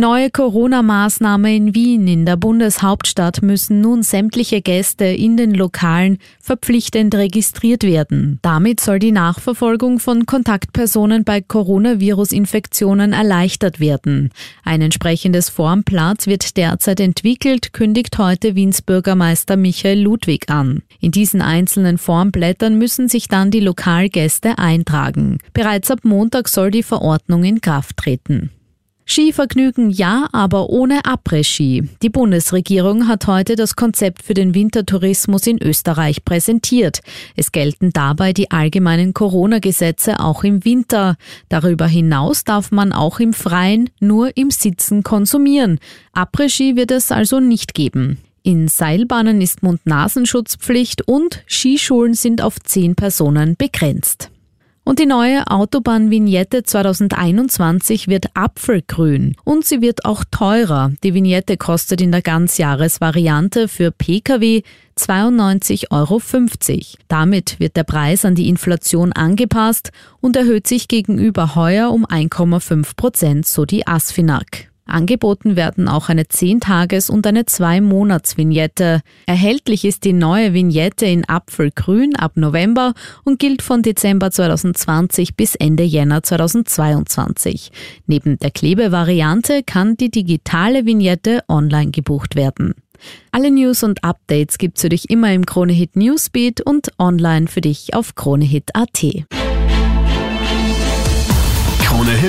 Neue Corona-Maßnahmen in Wien in der Bundeshauptstadt müssen nun sämtliche Gäste in den Lokalen verpflichtend registriert werden. Damit soll die Nachverfolgung von Kontaktpersonen bei Coronavirus-Infektionen erleichtert werden. Ein entsprechendes Formblatt wird derzeit entwickelt, kündigt heute Wiens Bürgermeister Michael Ludwig an. In diesen einzelnen Formblättern müssen sich dann die Lokalgäste eintragen. Bereits ab Montag soll die Verordnung in Kraft treten. Skivergnügen ja, aber ohne Après-Ski. Die Bundesregierung hat heute das Konzept für den Wintertourismus in Österreich präsentiert. Es gelten dabei die allgemeinen Corona-Gesetze auch im Winter. Darüber hinaus darf man auch im Freien nur im Sitzen konsumieren. Après-Ski wird es also nicht geben. In Seilbahnen ist Mund-Nasenschutzpflicht und Skischulen sind auf zehn Personen begrenzt. Und die neue Autobahnvignette 2021 wird apfelgrün und sie wird auch teurer. Die Vignette kostet in der Ganzjahresvariante für Pkw 92,50 Euro. Damit wird der Preis an die Inflation angepasst und erhöht sich gegenüber heuer um 1,5 Prozent, so die Asfinag. Angeboten werden auch eine 10-Tages- und eine 2-Monats-Vignette. Erhältlich ist die neue Vignette in Apfelgrün ab November und gilt von Dezember 2020 bis Ende Jänner 2022. Neben der Klebevariante kann die digitale Vignette online gebucht werden. Alle News und Updates gibt's für dich immer im Kronehit Newsbeat und online für dich auf kronehit.at.